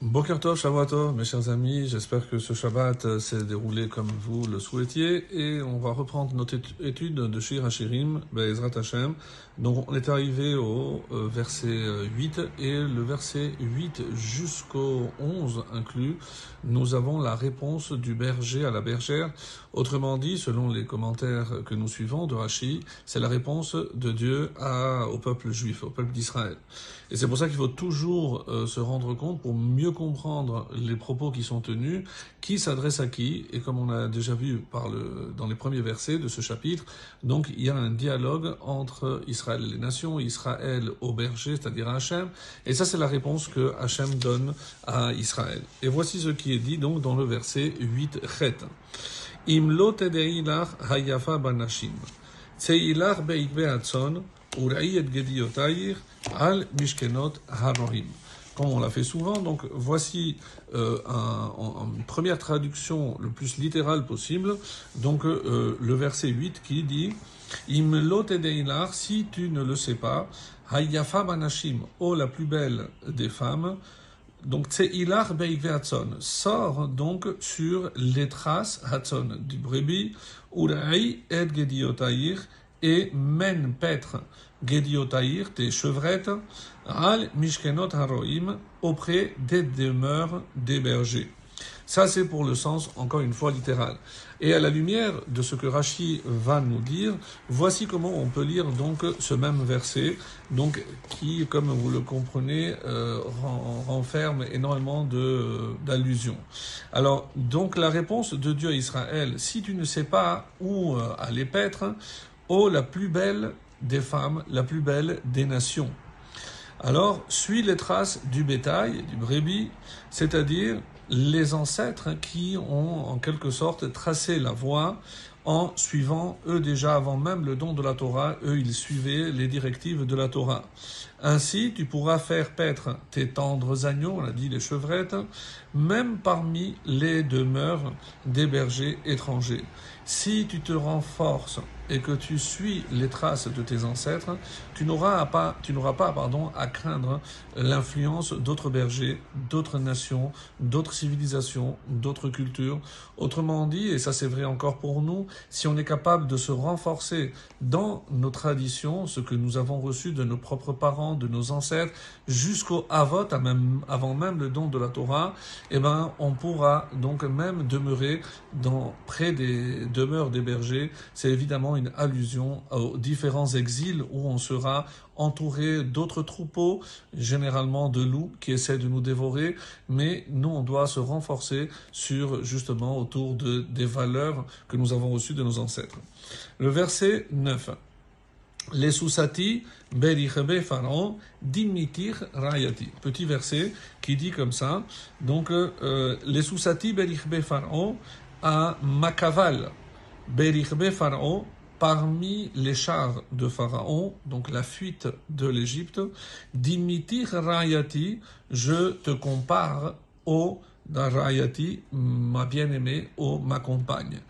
Boker Tov, Shavuot mes chers amis, j'espère que ce Shabbat euh, s'est déroulé comme vous le souhaitiez et on va reprendre notre étude de Shir HaShirim, Be'ezrat Hashem. Donc on est arrivé au euh, verset 8 euh, et le verset 8 jusqu'au 11 inclus, nous avons la réponse du berger à la bergère. Autrement dit, selon les commentaires que nous suivons de Rashi, c'est la réponse de Dieu à, au peuple juif, au peuple d'Israël. Et c'est pour ça qu'il faut toujours se rendre compte pour mieux comprendre les propos qui sont tenus, qui s'adresse à qui, et comme on a déjà vu dans les premiers versets de ce chapitre, donc il y a un dialogue entre Israël et les nations, Israël au berger, c'est-à-dire Hachem, et ça c'est la réponse que Hachem donne à Israël. Et voici ce qui est dit donc dans le verset 8, Chet. Im hayafa banashim, al mishkenot harohim on l'a fait souvent. Donc voici euh, une première traduction le plus littérale possible. Donc euh, le verset 8 qui dit Im deilar, si tu ne le sais pas, Hayafa Banashim, oh la plus belle des femmes. Donc Tseilar Beiveatson sort donc sur les traces Hatson du brebis, Uraï et et mène paître Gediotaïr, tes chevrettes, al mishkenot haroim, auprès des demeures des bergers. Ça, c'est pour le sens, encore une fois, littéral. Et à la lumière de ce que Rashi va nous dire, voici comment on peut lire donc ce même verset, donc qui, comme vous le comprenez, euh, renferme énormément d'allusions. Alors, donc la réponse de Dieu à Israël, si tu ne sais pas où euh, aller paître, ô la plus belle des femmes, la plus belle des nations. Alors, suis les traces du bétail, du brebis, c'est-à-dire les ancêtres qui ont en quelque sorte tracé la voie en suivant, eux déjà avant même le don de la Torah, eux ils suivaient les directives de la Torah. Ainsi, tu pourras faire paître tes tendres agneaux, on a dit les chevrettes, même parmi les demeures des bergers étrangers. Si tu te renforces et que tu suis les traces de tes ancêtres, tu n'auras pas, tu n'auras pas pardon, à craindre l'influence d'autres bergers, d'autres nations, d'autres civilisations, d'autres cultures. Autrement dit, et ça c'est vrai encore pour nous, si on est capable de se renforcer dans nos traditions, ce que nous avons reçu de nos propres parents, de nos ancêtres, jusqu'au Avot, avant même le don de la Torah, eh ben, on pourra donc même demeurer dans, près des demeures des bergers. C'est évidemment une allusion aux différents exils où on sera entouré d'autres troupeaux, généralement de loups qui essaient de nous dévorer, mais nous on doit se renforcer sur justement autour de, des valeurs que nous avons reçues de nos ancêtres. Le verset 9. Les sousati berichebe pharaon dimitir rayati. Petit verset qui dit comme ça. Donc, euh, les sousati berichebe pharaon à Makaval. Berichbe Pharaon, parmi les chars de Pharaon, donc la fuite de l'Égypte, Dimitir Rayati, je te compare au Rayati, ma bien-aimée, au ma compagne.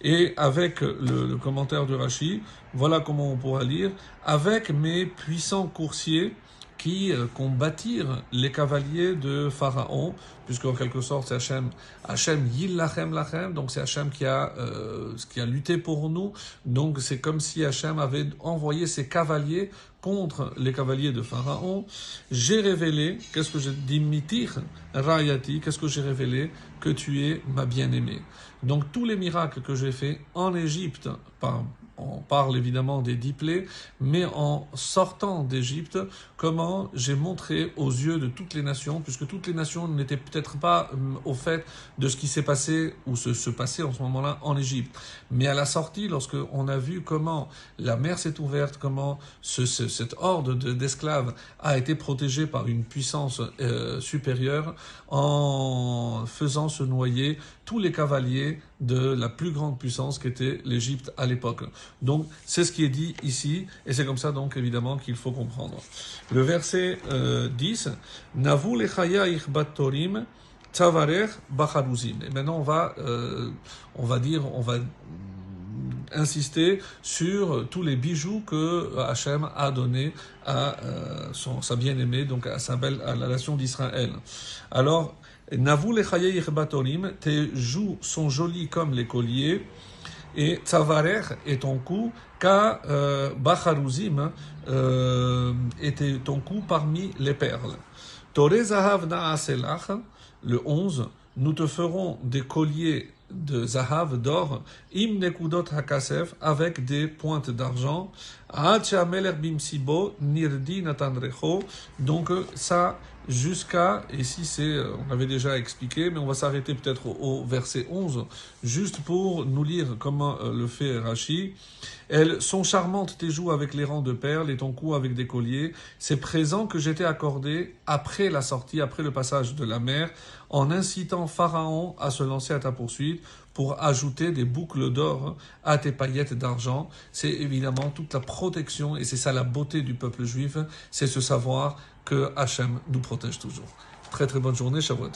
Et avec le, commentaire de Rashi, voilà comment on pourra lire, avec mes puissants coursiers, qui euh, combattirent les cavaliers de Pharaon, puisqu'en quelque sorte c'est Hachem, Hachem Yillachem Lachem, donc c'est Hachem qui a, euh, qui a lutté pour nous, donc c'est comme si Hachem avait envoyé ses cavaliers contre les cavaliers de Pharaon. J'ai révélé, qu'est-ce que j'ai dit, mitir, rayati, qu'est-ce que j'ai révélé? Que tu es ma bien-aimée. Donc tous les miracles que j'ai faits en Égypte, par on parle évidemment des dix mais en sortant d'Égypte, comment j'ai montré aux yeux de toutes les nations, puisque toutes les nations n'étaient peut-être pas euh, au fait de ce qui s'est passé ou se, se passait en ce moment-là en Égypte. Mais à la sortie, lorsque on a vu comment la mer s'est ouverte, comment ce, cette horde d'esclaves a été protégée par une puissance euh, supérieure, en faisant se noyer tous les cavaliers de la plus grande puissance qu'était l'Égypte à l'époque. Donc c'est ce qui est dit ici, et c'est comme ça donc évidemment qu'il faut comprendre. Le verset euh, 10, Navu batorim tavarer bacharuzim. Et maintenant on va, euh, on va dire, on va insister sur tous les bijoux que Hachem a donné à son, sa bien-aimée, donc à, sa belle, à la nation d'Israël. Alors, Navu tes joues sont jolies comme les colliers, et Tzavarer est ton cou, car euh, Bacharuzim euh, était ton cou parmi les perles. Tore Zahav le 11, nous te ferons des colliers de Zahav, d'or, im nekudot hakasef, avec des pointes d'argent, nirdi donc ça, jusqu'à, et si c'est, on avait déjà expliqué, mais on va s'arrêter peut-être au, verset 11, juste pour nous lire comment euh, le fait Rashi. Elles sont charmantes tes joues avec les rangs de perles et ton cou avec des colliers. C'est présent que j'étais accordé après la sortie, après le passage de la mer, en incitant Pharaon à se lancer à ta poursuite pour ajouter des boucles d'or à tes paillettes d'argent. C'est évidemment toute la protection et c'est ça la beauté du peuple juif, c'est ce savoir que Hachem nous protège toujours. Très très bonne journée, Shavuot.